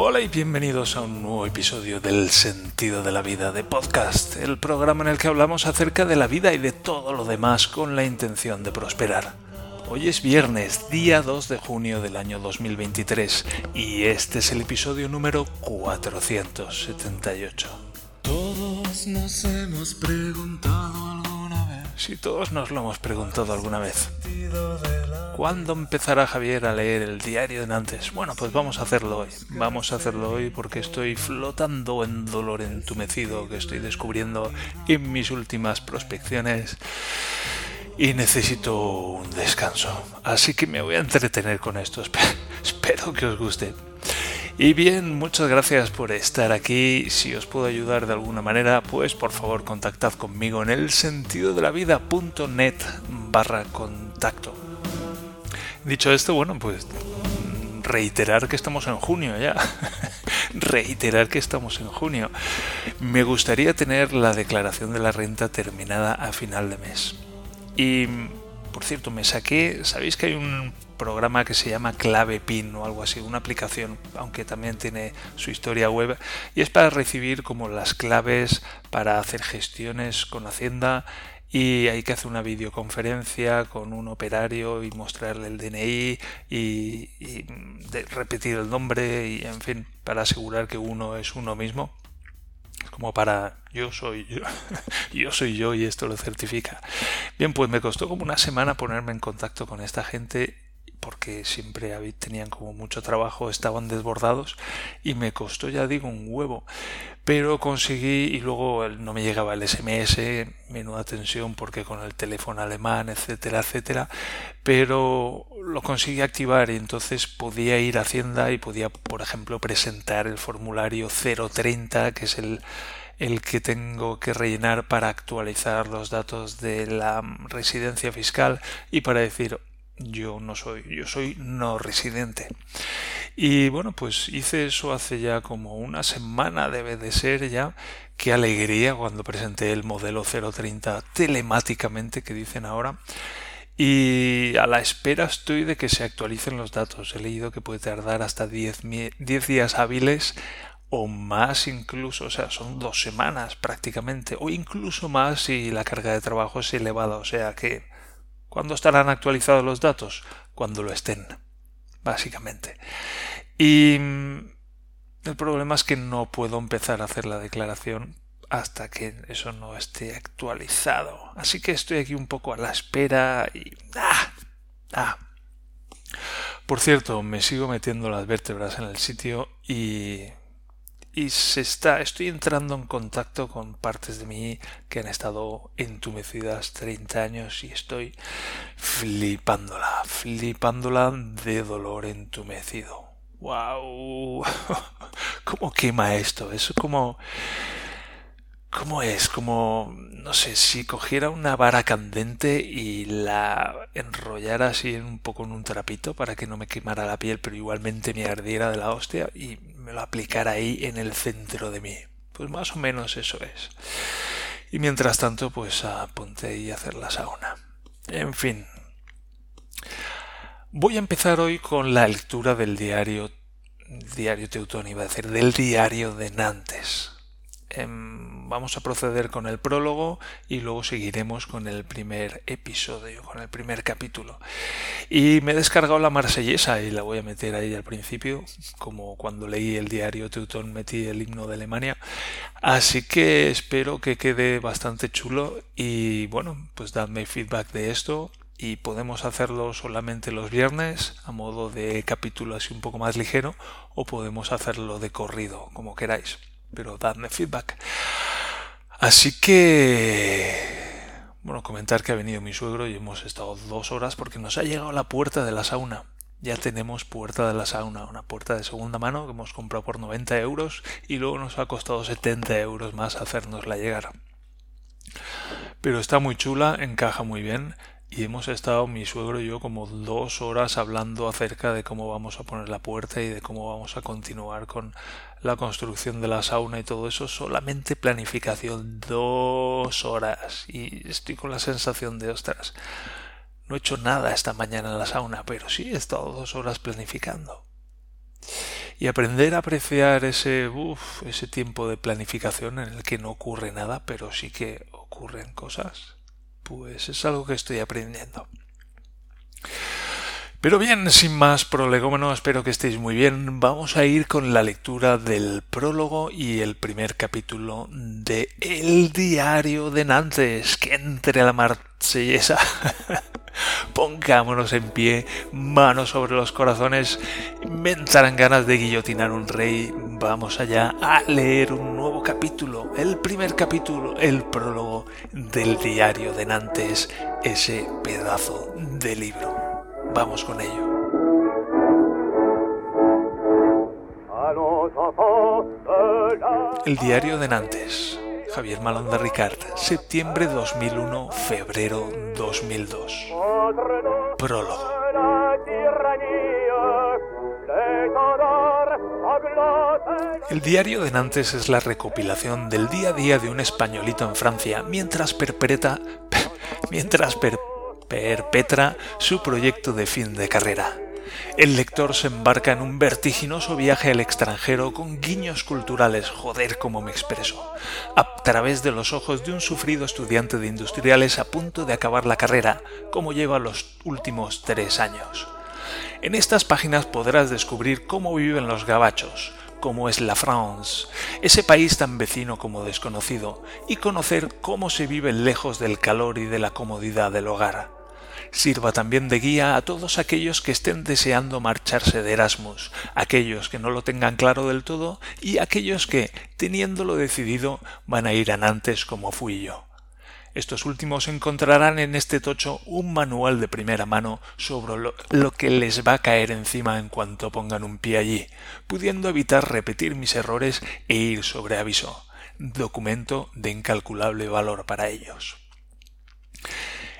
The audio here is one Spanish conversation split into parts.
Hola y bienvenidos a un nuevo episodio del Sentido de la Vida de Podcast, el programa en el que hablamos acerca de la vida y de todo lo demás con la intención de prosperar. Hoy es viernes, día 2 de junio del año 2023, y este es el episodio número 478. Todos nos hemos preguntado alguna vez. Si todos nos lo hemos preguntado alguna vez. ¿Cuándo empezará Javier a leer el diario de Nantes? Bueno, pues vamos a hacerlo hoy. Vamos a hacerlo hoy porque estoy flotando en dolor entumecido que estoy descubriendo en mis últimas prospecciones y necesito un descanso. Así que me voy a entretener con esto. Espero que os guste. Y bien, muchas gracias por estar aquí. Si os puedo ayudar de alguna manera, pues por favor contactad conmigo en el sentido de la vida.net barra contacto. Dicho esto, bueno, pues reiterar que estamos en junio ya. reiterar que estamos en junio. Me gustaría tener la declaración de la renta terminada a final de mes. Y, por cierto, me saqué, ¿sabéis que hay un programa que se llama Clave PIN o algo así, una aplicación, aunque también tiene su historia web, y es para recibir como las claves para hacer gestiones con Hacienda y hay que hacer una videoconferencia con un operario y mostrarle el DNI y, repetir el nombre y en fin, para asegurar que uno es uno mismo como para yo soy yo, yo soy yo y esto lo certifica. Bien, pues me costó como una semana ponerme en contacto con esta gente porque siempre tenían como mucho trabajo, estaban desbordados y me costó, ya digo, un huevo. Pero conseguí y luego no me llegaba el SMS, menuda tensión porque con el teléfono alemán, etcétera, etcétera. Pero lo conseguí activar y entonces podía ir a Hacienda y podía, por ejemplo, presentar el formulario 030, que es el el que tengo que rellenar para actualizar los datos de la residencia fiscal y para decir yo no soy, yo soy no residente. Y bueno, pues hice eso hace ya como una semana, debe de ser ya. Qué alegría cuando presenté el modelo 030 telemáticamente que dicen ahora. Y a la espera estoy de que se actualicen los datos. He leído que puede tardar hasta 10, días hábiles o más incluso, o sea, son dos semanas prácticamente, o incluso más si la carga de trabajo es elevada, o sea que ¿Cuándo estarán actualizados los datos? Cuando lo estén, básicamente. Y mm, el problema es que no puedo empezar a hacer la declaración hasta que eso no esté actualizado. Así que estoy aquí un poco a la espera y... ¡Ah! ¡Ah! Por cierto, me sigo metiendo las vértebras en el sitio y y se está, estoy entrando en contacto con partes de mí que han estado entumecidas 30 años y estoy flipándola, flipándola de dolor entumecido. ¡Wow! ¿Cómo quema esto? Es como ¿Cómo es? Como, no sé, si cogiera una vara candente y la enrollara así un poco en un trapito para que no me quemara la piel, pero igualmente me ardiera de la hostia y me lo aplicara ahí en el centro de mí. Pues más o menos eso es. Y mientras tanto, pues apunté y hacer la sauna. En fin. Voy a empezar hoy con la lectura del diario, diario Teutón, iba a decir, del diario de Nantes Em, vamos a proceder con el prólogo y luego seguiremos con el primer episodio, con el primer capítulo. Y me he descargado la marsellesa y la voy a meter ahí al principio, como cuando leí el diario Teutón metí el himno de Alemania. Así que espero que quede bastante chulo y bueno, pues dadme feedback de esto y podemos hacerlo solamente los viernes a modo de capítulo así un poco más ligero o podemos hacerlo de corrido, como queráis pero dadme feedback. Así que, bueno, comentar que ha venido mi suegro y hemos estado dos horas porque nos ha llegado la puerta de la sauna. Ya tenemos puerta de la sauna, una puerta de segunda mano que hemos comprado por 90 euros y luego nos ha costado 70 euros más hacernosla llegar. Pero está muy chula, encaja muy bien y hemos estado mi suegro y yo como dos horas hablando acerca de cómo vamos a poner la puerta y de cómo vamos a continuar con la construcción de la sauna y todo eso solamente planificación dos horas y estoy con la sensación de ostras no he hecho nada esta mañana en la sauna pero sí he estado dos horas planificando y aprender a apreciar ese, uf, ese tiempo de planificación en el que no ocurre nada, pero sí que ocurren cosas, pues es algo que estoy aprendiendo. Pero bien, sin más prolegómeno, espero que estéis muy bien. Vamos a ir con la lectura del prólogo y el primer capítulo de El diario de Nantes, que entre la marsellesa. Pongámonos en pie, manos sobre los corazones, me entrarán ganas de guillotinar un rey. Vamos allá a leer un nuevo capítulo, el primer capítulo, el prólogo del diario de Nantes, ese pedazo de libro. Vamos con ello. El diario de Nantes. Javier Malón de Ricard. Septiembre 2001, febrero 2002. Prólogo. El diario de Nantes es la recopilación del día a día de un españolito en Francia mientras perpetra, mientras per, perpetra su proyecto de fin de carrera. El lector se embarca en un vertiginoso viaje al extranjero con guiños culturales, joder como me expreso, a través de los ojos de un sufrido estudiante de industriales a punto de acabar la carrera, como lleva los últimos tres años. En estas páginas podrás descubrir cómo viven los gabachos, cómo es la France, ese país tan vecino como desconocido, y conocer cómo se vive lejos del calor y de la comodidad del hogar sirva también de guía a todos aquellos que estén deseando marcharse de Erasmus, aquellos que no lo tengan claro del todo y aquellos que, teniéndolo decidido, van a ir a como fui yo. Estos últimos encontrarán en este tocho un manual de primera mano sobre lo, que les va a caer encima en cuanto pongan un pie allí, pudiendo evitar repetir mis errores e ir sobre aviso. Documento de incalculable valor para ellos.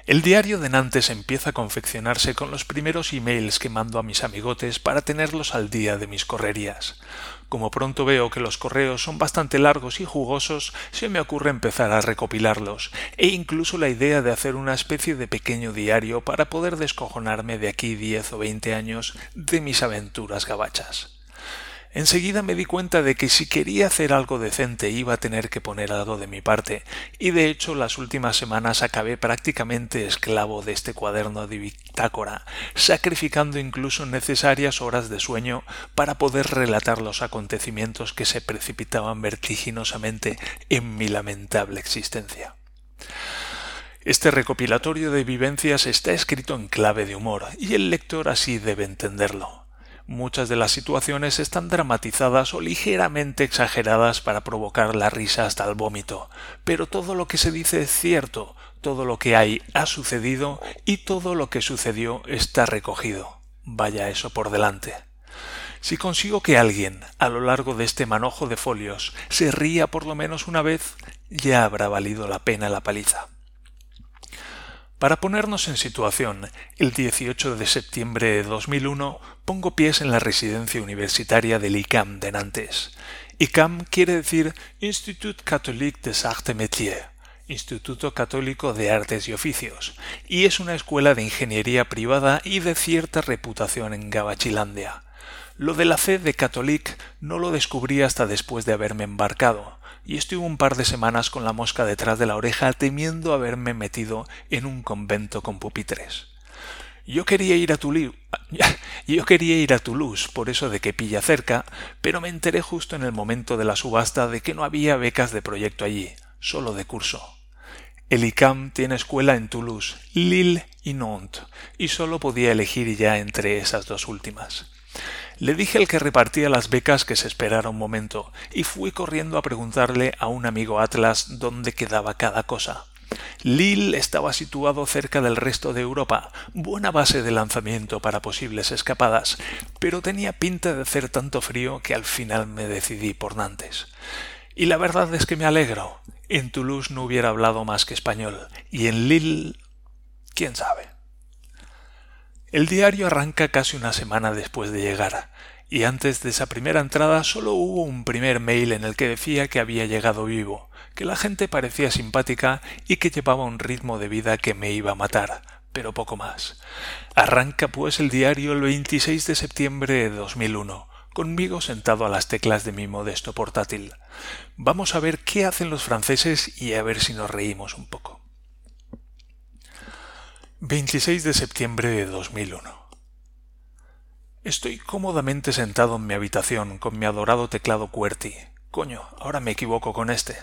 El diario de Nantes empieza a confeccionarse con los primeros emails que mando a mis amigotes para tenerlos al día de mis correrías. Como pronto veo que los correos son bastante largos y jugosos, se me ocurre empezar a recopilarlos, e incluso la idea de hacer una especie de pequeño diario para poder descojonarme de aquí diez o veinte años de mis aventuras gabachas. Enseguida me di cuenta de que si quería hacer algo decente iba a tener que poner algo de mi parte, y de hecho las últimas semanas acabé prácticamente esclavo de este cuaderno de bitácora, sacrificando incluso necesarias horas de sueño para poder relatar los acontecimientos que se precipitaban vertiginosamente en mi lamentable existencia. Este recopilatorio de vivencias está escrito en clave de humor, y el lector así debe entenderlo. Muchas de las situaciones están dramatizadas o ligeramente exageradas para provocar la risa hasta el vómito, pero todo lo que se dice es cierto, todo lo que hay ha sucedido y todo lo que sucedió está recogido. Vaya eso por delante. Si consigo que alguien, a lo largo de este manojo de folios, se ría por lo menos una vez, ya habrá valido la pena la paliza. Para ponernos en situación, el 18 de septiembre de 2001 pongo pies en la residencia universitaria del ICAM de Nantes. ICAM quiere decir Institut Catholique des Arts et Métiers, Instituto Católico de Artes y Oficios, y es una escuela de ingeniería privada y de cierta reputación en Gabachilandia. Lo de la C de Catholic no lo descubrí hasta después de haberme embarcado y estuve un par de semanas con la mosca detrás de la oreja temiendo haberme metido en un convento con pupitres. Yo quería ir a Toulouse, yo quería ir a Toulouse por eso de que pilla cerca, pero me enteré justo en el momento de la subasta de que no había becas de proyecto allí, solo de curso. El ICAM tiene escuela en Toulouse, Lille y Nantes, y solo podía elegir ya entre esas dos últimas. Le dije al que repartía las becas que se esperara un momento, y fui corriendo a preguntarle a un amigo Atlas dónde quedaba cada cosa. Lille estaba situado cerca del resto de Europa, buena base de lanzamiento para posibles escapadas, pero tenía pinta de hacer tanto frío que al final me decidí por Nantes. Y la verdad es que me alegro. En Toulouse no hubiera hablado más que español, y en Lille. quién sabe. El diario arranca casi una semana después de llegar, y antes de esa primera entrada solo hubo un primer mail en el que decía que había llegado vivo, que la gente parecía simpática y que llevaba un ritmo de vida que me iba a matar, pero poco más. Arranca pues el diario el 26 de septiembre de 2001, conmigo sentado a las teclas de mi modesto portátil. Vamos a ver qué hacen los franceses y a ver si nos reímos un poco. 26 de septiembre de 2001 Estoy cómodamente sentado en mi habitación con mi adorado teclado QWERTY. Coño, ahora me equivoco con este.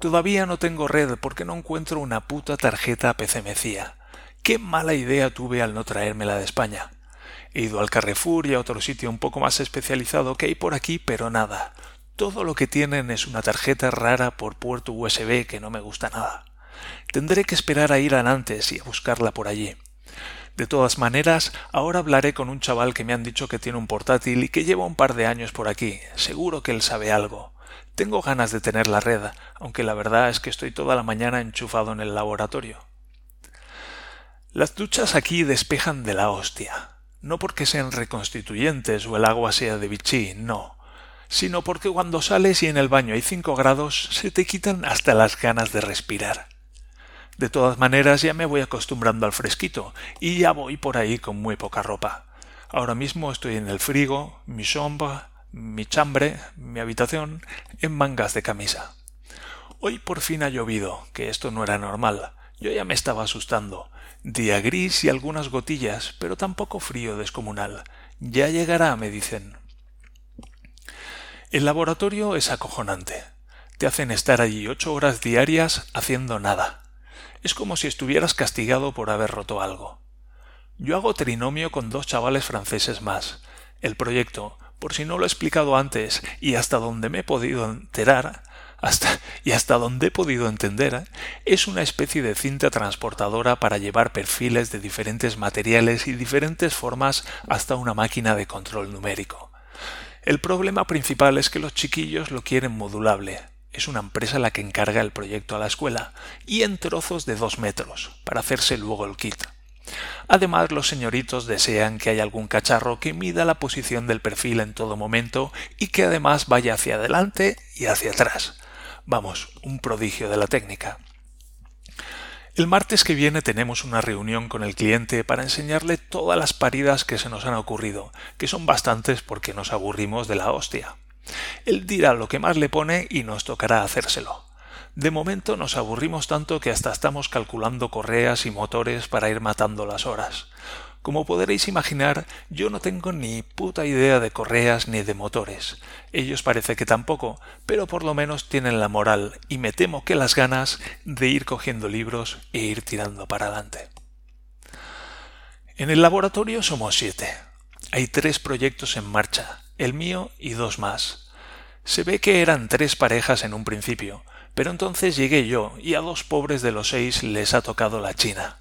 Todavía no tengo red porque no encuentro una puta tarjeta PCMCIA. Qué mala idea tuve al no traérmela de España. He ido al Carrefour y a otro sitio un poco más especializado que hay por aquí, pero nada. Todo lo que tienen es una tarjeta rara por puerto USB que no me gusta nada. Tendré que esperar a ir a Nantes y a buscarla por allí. De todas maneras, ahora hablaré con un chaval que me han dicho que tiene un portátil y que lleva un par de años por aquí. Seguro que él sabe algo. Tengo ganas de tener la red, aunque la verdad es que estoy toda la mañana enchufado en el laboratorio. Las duchas aquí despejan de la hostia. No porque sean reconstituyentes o el agua sea de bichí, no, sino porque cuando sales y en el baño hay cinco grados se te quitan hasta las ganas de respirar. De todas maneras ya me voy acostumbrando al fresquito y ya voy por ahí con muy poca ropa. Ahora mismo estoy en el frigo, mi sombra, mi chambre, mi habitación, en mangas de camisa. Hoy por fin ha llovido, que esto no era normal. Yo ya me estaba asustando. Día gris y algunas gotillas, pero tampoco frío descomunal. Ya llegará, me dicen. El laboratorio es acojonante. Te hacen estar allí ocho horas diarias haciendo nada es como si estuvieras castigado por haber roto algo. Yo hago trinomio con dos chavales franceses más. El proyecto, por si no lo he explicado antes y hasta donde me he podido enterar, hasta y hasta donde he podido entender, es una especie de cinta transportadora para llevar perfiles de diferentes materiales y diferentes formas hasta una máquina de control numérico. El problema principal es que los chiquillos lo quieren modulable, es una empresa la que encarga el proyecto a la escuela, y en trozos de dos metros, para hacerse luego el kit. Además, los señoritos desean que haya algún cacharro que mida la posición del perfil en todo momento y que además vaya hacia adelante y hacia atrás. Vamos, un prodigio de la técnica. El martes que viene tenemos una reunión con el cliente para enseñarle todas las paridas que se nos han ocurrido, que son bastantes porque nos aburrimos de la hostia. Él dirá lo que más le pone y nos tocará hacérselo. De momento nos aburrimos tanto que hasta estamos calculando correas y motores para ir matando las horas. Como podréis imaginar, yo no tengo ni puta idea de correas ni de motores. Ellos parece que tampoco, pero por lo menos tienen la moral y me temo que las ganas de ir cogiendo libros e ir tirando para adelante. En el laboratorio somos siete. Hay tres proyectos en marcha, el mío y dos más. Se ve que eran tres parejas en un principio, pero entonces llegué yo y a dos pobres de los seis les ha tocado la China.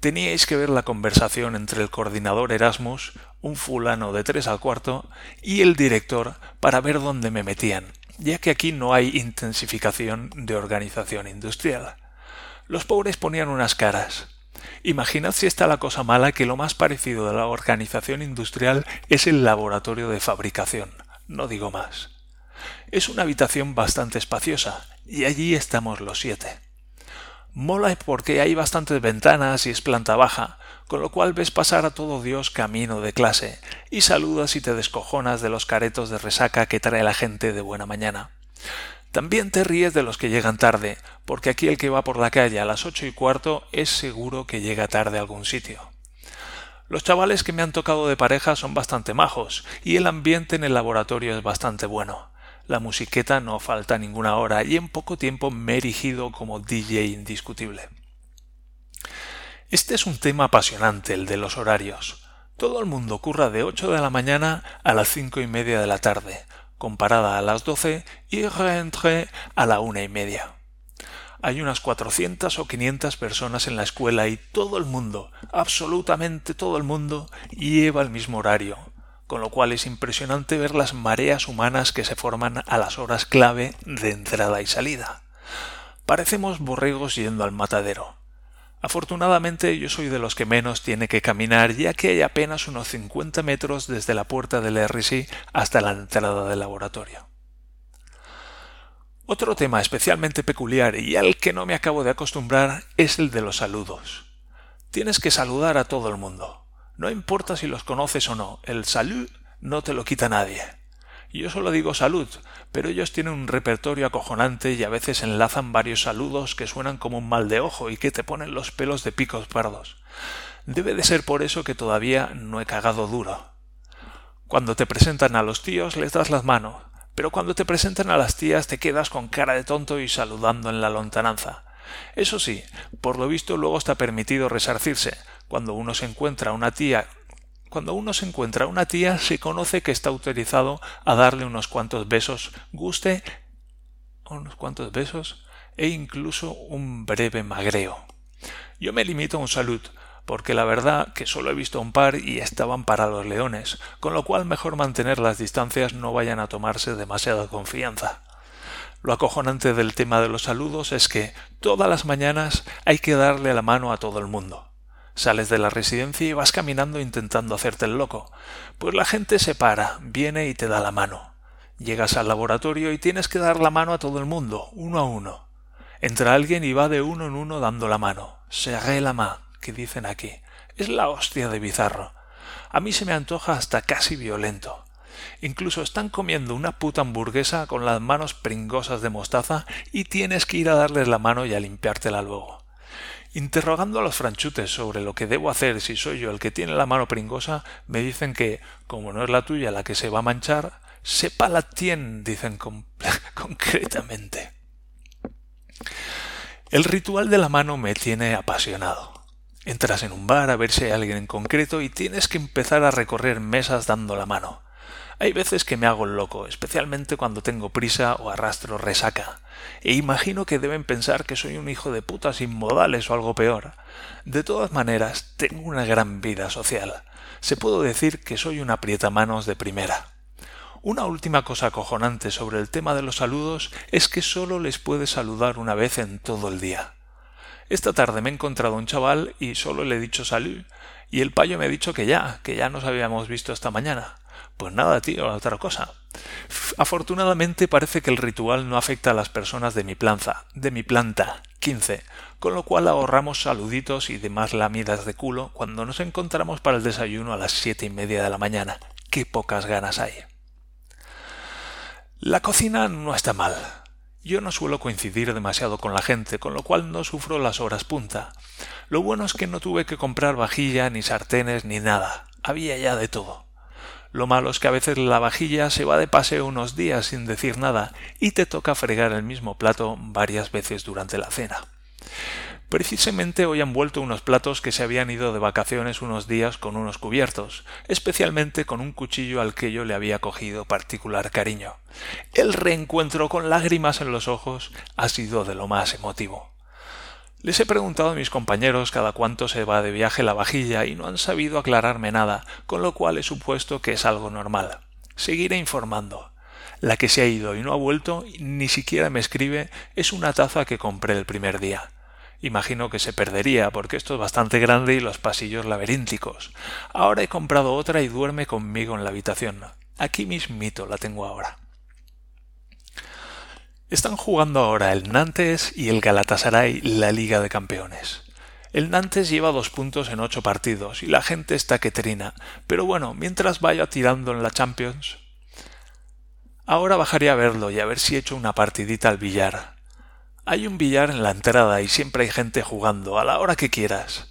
Teníais que ver la conversación entre el coordinador Erasmus, un fulano de tres al cuarto, y el director para ver dónde me metían, ya que aquí no hay intensificación de organización industrial. Los pobres ponían unas caras. Imaginad si está la cosa mala que lo más parecido a la organización industrial es el laboratorio de fabricación. No digo más. Es una habitación bastante espaciosa, y allí estamos los siete. Mola porque hay bastantes ventanas y es planta baja, con lo cual ves pasar a todo Dios camino de clase, y saludas y te descojonas de los caretos de resaca que trae la gente de buena mañana. También te ríes de los que llegan tarde, porque aquí el que va por la calle a las ocho y cuarto es seguro que llega tarde a algún sitio. Los chavales que me han tocado de pareja son bastante majos, y el ambiente en el laboratorio es bastante bueno. La musiqueta no falta ninguna hora, y en poco tiempo me he erigido como DJ indiscutible. Este es un tema apasionante, el de los horarios. Todo el mundo curra de ocho de la mañana a las cinco y media de la tarde, comparada a las doce y reentré a la una y media. Hay unas cuatrocientas o quinientas personas en la escuela y todo el mundo, absolutamente todo el mundo, lleva el mismo horario, con lo cual es impresionante ver las mareas humanas que se forman a las horas clave de entrada y salida. Parecemos borregos yendo al matadero. Afortunadamente yo soy de los que menos tiene que caminar, ya que hay apenas unos 50 metros desde la puerta del RSI hasta la entrada del laboratorio. Otro tema especialmente peculiar y al que no me acabo de acostumbrar es el de los saludos. Tienes que saludar a todo el mundo. No importa si los conoces o no, el salud no te lo quita nadie. Yo solo digo salud, pero ellos tienen un repertorio acojonante y a veces enlazan varios saludos que suenan como un mal de ojo y que te ponen los pelos de picos pardos. Debe de ser por eso que todavía no he cagado duro. Cuando te presentan a los tíos les das las manos, pero cuando te presentan a las tías te quedas con cara de tonto y saludando en la lontananza. Eso sí, por lo visto luego está permitido resarcirse. Cuando uno se encuentra una tía cuando uno se encuentra una tía se conoce que está autorizado a darle unos cuantos besos, guste unos cuantos besos e incluso un breve magreo. Yo me limito a un salud, porque la verdad que solo he visto un par y estaban para los leones, con lo cual mejor mantener las distancias no vayan a tomarse demasiada confianza. Lo acojonante del tema de los saludos es que todas las mañanas hay que darle la mano a todo el mundo. Sales de la residencia y vas caminando intentando hacerte el loco, pues la gente se para, viene y te da la mano. Llegas al laboratorio y tienes que dar la mano a todo el mundo, uno a uno. Entra alguien y va de uno en uno dando la mano. Serré la main, que dicen aquí. Es la hostia de bizarro. A mí se me antoja hasta casi violento. Incluso están comiendo una puta hamburguesa con las manos pringosas de mostaza y tienes que ir a darles la mano y a limpiártela luego. Interrogando a los franchutes sobre lo que debo hacer si soy yo el que tiene la mano pringosa, me dicen que, como no es la tuya la que se va a manchar, sepa la tien, dicen concretamente. El ritual de la mano me tiene apasionado. Entras en un bar a ver si hay alguien en concreto y tienes que empezar a recorrer mesas dando la mano. Hay veces que me hago loco, especialmente cuando tengo prisa o arrastro resaca, e imagino que deben pensar que soy un hijo de puta sin modales o algo peor. De todas maneras, tengo una gran vida social. Se puedo decir que soy un aprietamanos de primera. Una última cosa acojonante sobre el tema de los saludos es que solo les puedes saludar una vez en todo el día. Esta tarde me he encontrado un chaval y solo le he dicho salud, y el payo me ha dicho que ya, que ya nos habíamos visto esta mañana. Pues nada, tío, otra cosa. Afortunadamente parece que el ritual no afecta a las personas de mi planta, de mi planta 15, con lo cual ahorramos saluditos y demás lamidas de culo cuando nos encontramos para el desayuno a las siete y media de la mañana. Qué pocas ganas hay. La cocina no está mal. Yo no suelo coincidir demasiado con la gente, con lo cual no sufro las horas punta. Lo bueno es que no tuve que comprar vajilla, ni sartenes, ni nada. Había ya de todo. Lo malo es que a veces la vajilla se va de paseo unos días sin decir nada y te toca fregar el mismo plato varias veces durante la cena. Precisamente hoy han vuelto unos platos que se habían ido de vacaciones unos días con unos cubiertos, especialmente con un cuchillo al que yo le había cogido particular cariño. El reencuentro con lágrimas en los ojos ha sido de lo más emotivo. Les he preguntado a mis compañeros cada cuánto se va de viaje la vajilla y no han sabido aclararme nada, con lo cual he supuesto que es algo normal. Seguiré informando. La que se ha ido y no ha vuelto, ni siquiera me escribe, es una taza que compré el primer día. Imagino que se perdería, porque esto es bastante grande y los pasillos laberínticos. Ahora he comprado otra y duerme conmigo en la habitación. Aquí mismito la tengo ahora. Están jugando ahora el Nantes y el Galatasaray la Liga de Campeones. El Nantes lleva dos puntos en ocho partidos y la gente está que trina, pero bueno, mientras vaya tirando en la Champions. Ahora bajaré a verlo y a ver si echo una partidita al billar. Hay un billar en la entrada y siempre hay gente jugando, a la hora que quieras.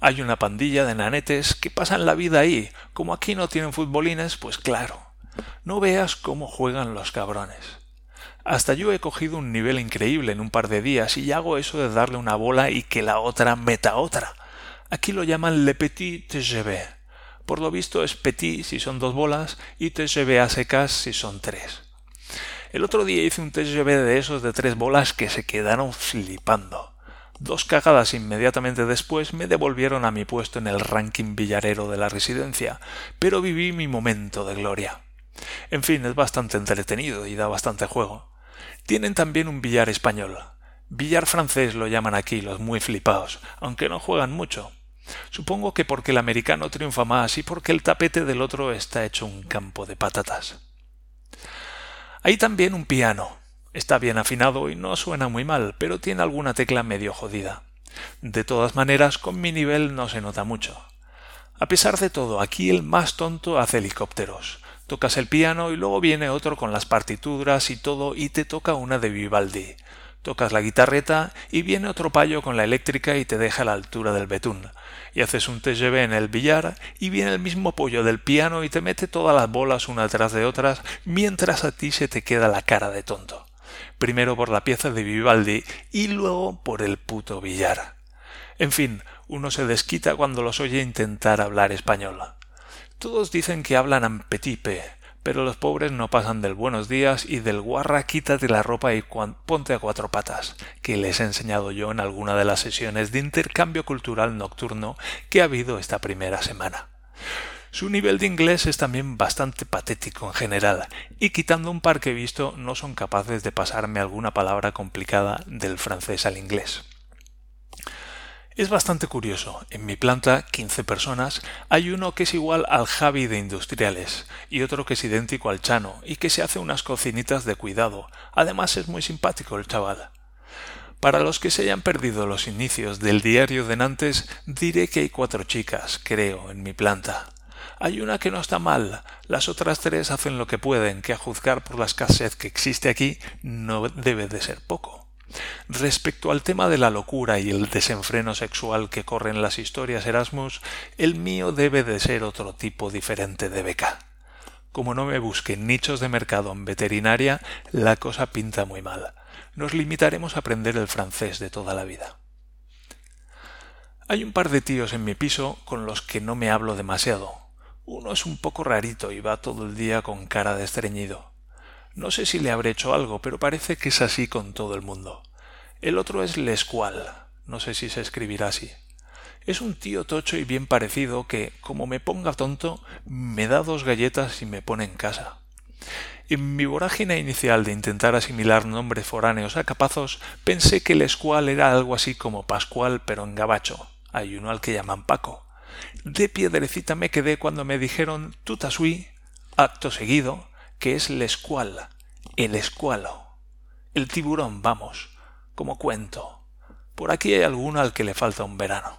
Hay una pandilla de nanetes que pasan la vida ahí. Como aquí no tienen futbolines, pues claro. No veas cómo juegan los cabrones. Hasta yo he cogido un nivel increíble en un par de días y hago eso de darle una bola y que la otra meta otra. Aquí lo llaman le petit TGV. Por lo visto es petit si son dos bolas y TGV a secas si son tres. El otro día hice un TGV de esos de tres bolas que se quedaron flipando. Dos cagadas inmediatamente después me devolvieron a mi puesto en el ranking villarero de la residencia, pero viví mi momento de gloria. En fin, es bastante entretenido y da bastante juego. Tienen también un billar español. Billar francés lo llaman aquí los muy flipados, aunque no juegan mucho. Supongo que porque el americano triunfa más y porque el tapete del otro está hecho un campo de patatas. Hay también un piano. Está bien afinado y no suena muy mal, pero tiene alguna tecla medio jodida. De todas maneras, con mi nivel no se nota mucho. A pesar de todo, aquí el más tonto hace helicópteros. Tocas el piano y luego viene otro con las partituras y todo y te toca una de Vivaldi. Tocas la guitarreta y viene otro payo con la eléctrica y te deja a la altura del betún. Y haces un TGV en el billar y viene el mismo pollo del piano y te mete todas las bolas una tras de otras mientras a ti se te queda la cara de tonto. Primero por la pieza de Vivaldi y luego por el puto billar. En fin, uno se desquita cuando los oye intentar hablar español. Todos dicen que hablan ampetipe, pero los pobres no pasan del buenos días y del guarra quítate la ropa y ponte a cuatro patas, que les he enseñado yo en alguna de las sesiones de intercambio cultural nocturno que ha habido esta primera semana. Su nivel de inglés es también bastante patético en general, y quitando un par que he visto no son capaces de pasarme alguna palabra complicada del francés al inglés. Es bastante curioso. En mi planta, 15 personas, hay uno que es igual al Javi de Industriales y otro que es idéntico al Chano y que se hace unas cocinitas de cuidado. Además es muy simpático el chaval. Para los que se hayan perdido los inicios del diario de Nantes, diré que hay cuatro chicas, creo, en mi planta. Hay una que no está mal, las otras tres hacen lo que pueden, que a juzgar por la escasez que existe aquí no debe de ser poco. Respecto al tema de la locura y el desenfreno sexual que corren las historias Erasmus, el mío debe de ser otro tipo diferente de beca. Como no me busquen nichos de mercado en veterinaria, la cosa pinta muy mal. Nos limitaremos a aprender el francés de toda la vida. Hay un par de tíos en mi piso con los que no me hablo demasiado. Uno es un poco rarito y va todo el día con cara de estreñido. No sé si le habré hecho algo, pero parece que es así con todo el mundo. El otro es Lescual, no sé si se escribirá así. Es un tío tocho y bien parecido que, como me ponga tonto, me da dos galletas y me pone en casa. En mi vorágine inicial de intentar asimilar nombres foráneos a capazos, pensé que Lescual era algo así como Pascual pero en gabacho. Hay uno al que llaman Paco. De piedrecita me quedé cuando me dijeron tutasui, acto seguido, que es el escual, el escualo, el tiburón, vamos, como cuento. Por aquí hay alguno al que le falta un verano.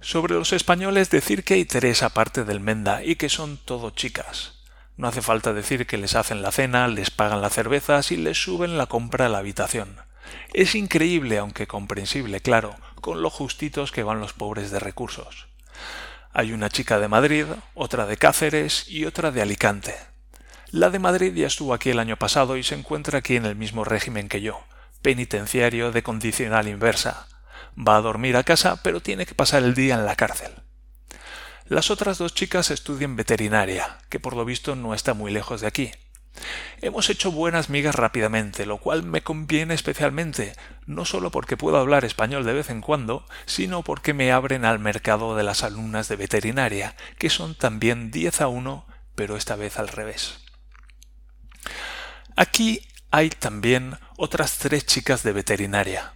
Sobre los españoles decir que hay tres aparte del Menda y que son todo chicas. No hace falta decir que les hacen la cena, les pagan las cervezas y les suben la compra a la habitación. Es increíble, aunque comprensible, claro, con lo justitos que van los pobres de recursos. Hay una chica de Madrid, otra de Cáceres y otra de Alicante. La de Madrid ya estuvo aquí el año pasado y se encuentra aquí en el mismo régimen que yo, penitenciario de condicional inversa. Va a dormir a casa, pero tiene que pasar el día en la cárcel. Las otras dos chicas estudian veterinaria, que por lo visto no está muy lejos de aquí, Hemos hecho buenas migas rápidamente, lo cual me conviene especialmente, no solo porque puedo hablar español de vez en cuando, sino porque me abren al mercado de las alumnas de veterinaria, que son también diez a uno, pero esta vez al revés. Aquí hay también otras tres chicas de veterinaria.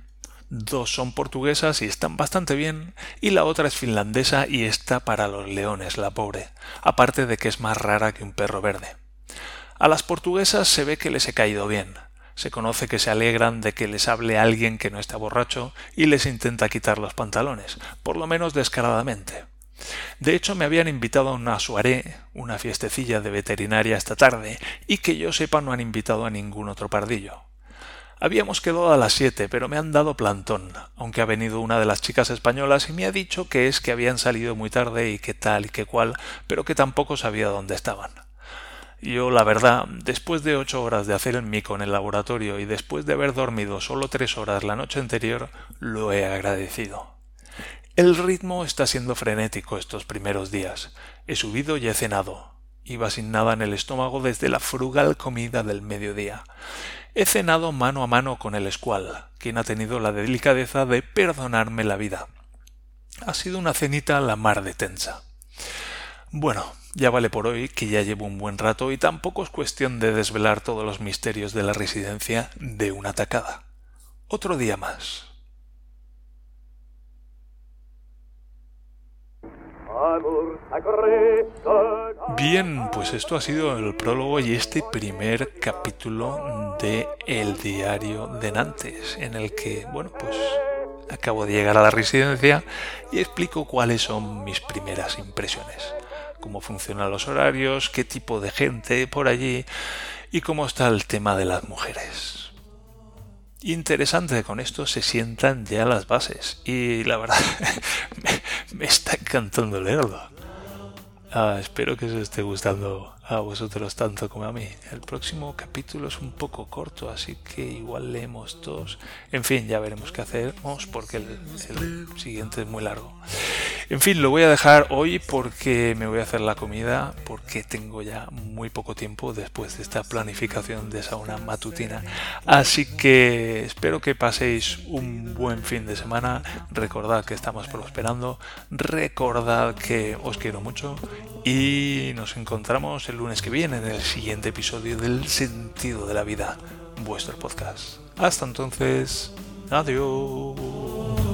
Dos son portuguesas y están bastante bien, y la otra es finlandesa y está para los leones, la pobre, aparte de que es más rara que un perro verde. A las portuguesas se ve que les he caído bien. Se conoce que se alegran de que les hable alguien que no está borracho y les intenta quitar los pantalones, por lo menos descaradamente. De hecho, me habían invitado a una soirée, una fiestecilla de veterinaria esta tarde, y que yo sepa no han invitado a ningún otro pardillo. Habíamos quedado a las siete, pero me han dado plantón, aunque ha venido una de las chicas españolas y me ha dicho que es que habían salido muy tarde y que tal y que cual, pero que tampoco sabía dónde estaban. Yo, la verdad, después de ocho horas de hacer el mico en el laboratorio y después de haber dormido solo tres horas la noche anterior, lo he agradecido. El ritmo está siendo frenético estos primeros días. He subido y he cenado. Iba sin nada en el estómago desde la frugal comida del mediodía. He cenado mano a mano con el escual, quien ha tenido la delicadeza de perdonarme la vida. Ha sido una cenita la mar de tensa. Bueno, ya vale por hoy que ya llevo un buen rato y tampoco es cuestión de desvelar todos los misterios de la residencia de una tacada. Otro día más. Bien, pues esto ha sido el prólogo y este primer capítulo de El diario de Nantes, en el que, bueno, pues acabo de llegar a la residencia y explico cuáles son mis primeras impresiones. Cómo funcionan los horarios, qué tipo de gente por allí y cómo está el tema de las mujeres. Interesante, con esto se sientan ya las bases y la verdad me, está encantando leerlo. Ah, espero que os esté gustando a vosotros tanto como a mí. El próximo capítulo es un poco corto, así que igual leemos dos. En fin, ya veremos qué hacemos porque el, el siguiente es muy largo. En fin, lo voy a dejar hoy porque me voy a hacer la comida, porque tengo ya muy poco tiempo después de esta planificación de sauna matutina. Así que espero que paséis un buen fin de semana. Recordad que estamos prosperando. Recordad que os quiero mucho y nos encontramos el lunes que viene en el siguiente episodio del sentido de la vida, vuestro podcast. Hasta entonces, adiós.